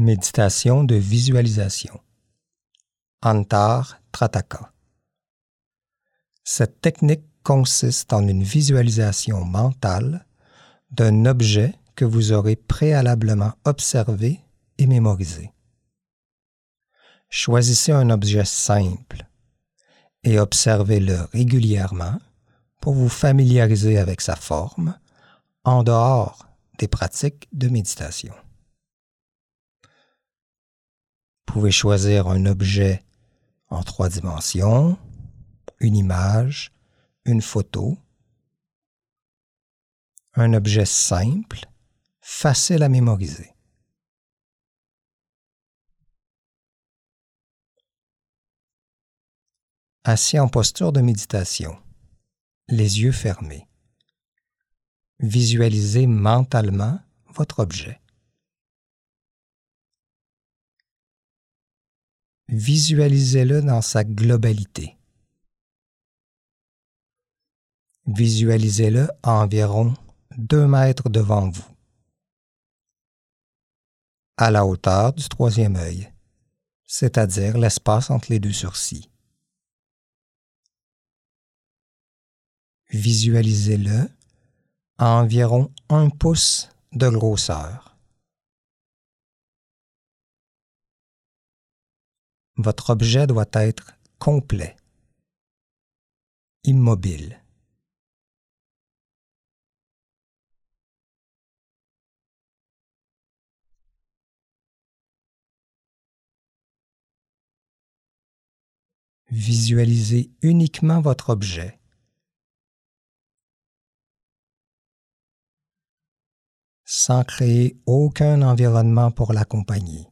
Méditation de visualisation. Antar Trataka. Cette technique consiste en une visualisation mentale d'un objet que vous aurez préalablement observé et mémorisé. Choisissez un objet simple et observez-le régulièrement pour vous familiariser avec sa forme en dehors des pratiques de méditation. Vous pouvez choisir un objet en trois dimensions, une image, une photo, un objet simple, facile à mémoriser. Assis en posture de méditation, les yeux fermés. Visualisez mentalement votre objet. Visualisez-le dans sa globalité. Visualisez-le à environ deux mètres devant vous, à la hauteur du troisième œil, c'est-à-dire l'espace entre les deux sourcils. Visualisez-le à environ un pouce de grosseur. Votre objet doit être complet, immobile. Visualisez uniquement votre objet. sans créer aucun environnement pour l'accompagner.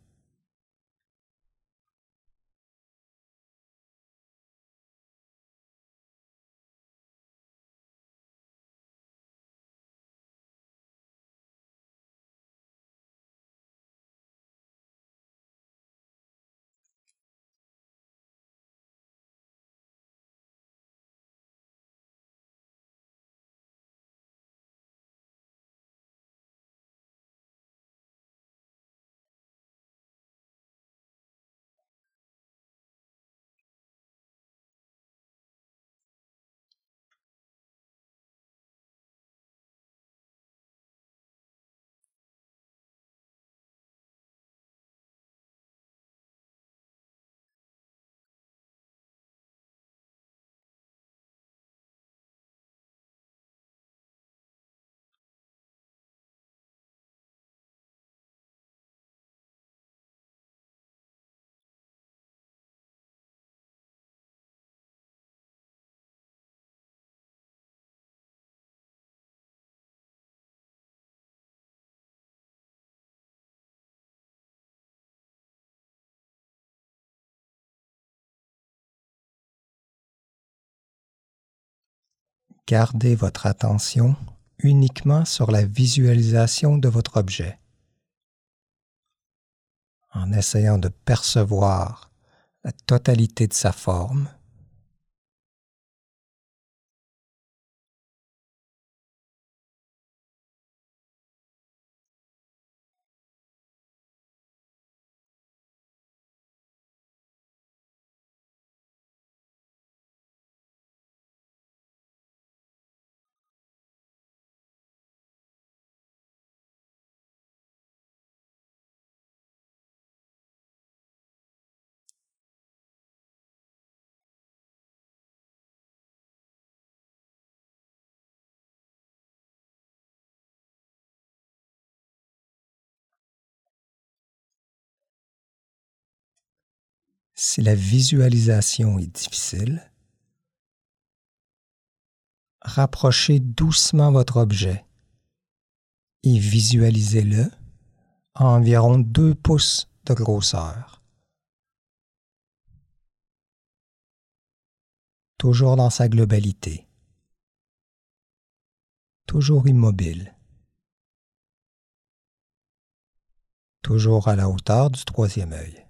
Gardez votre attention uniquement sur la visualisation de votre objet, en essayant de percevoir la totalité de sa forme Si la visualisation est difficile, rapprochez doucement votre objet et visualisez-le à environ 2 pouces de grosseur. Toujours dans sa globalité. Toujours immobile. Toujours à la hauteur du troisième œil.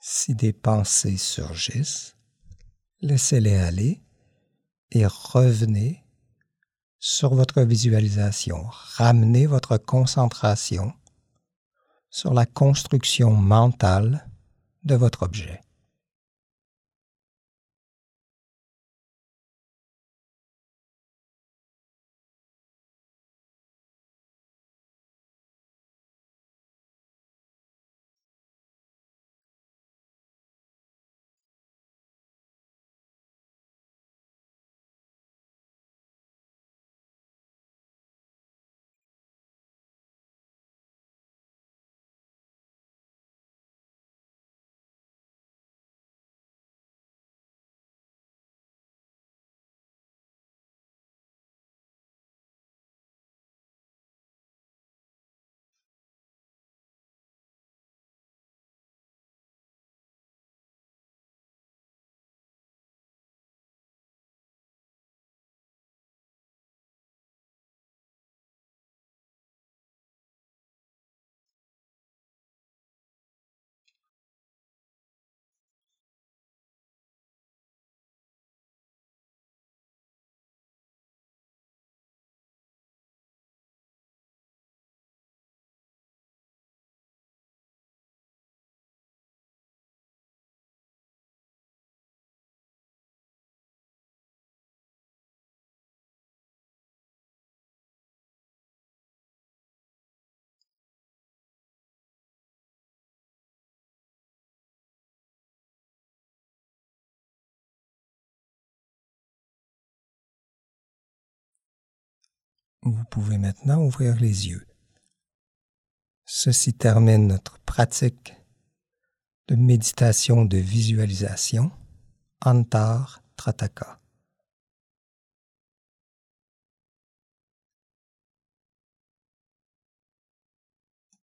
Si des pensées surgissent, laissez-les aller et revenez sur votre visualisation. Ramenez votre concentration sur la construction mentale de votre objet. Vous pouvez maintenant ouvrir les yeux. Ceci termine notre pratique de méditation de visualisation Antar Trataka.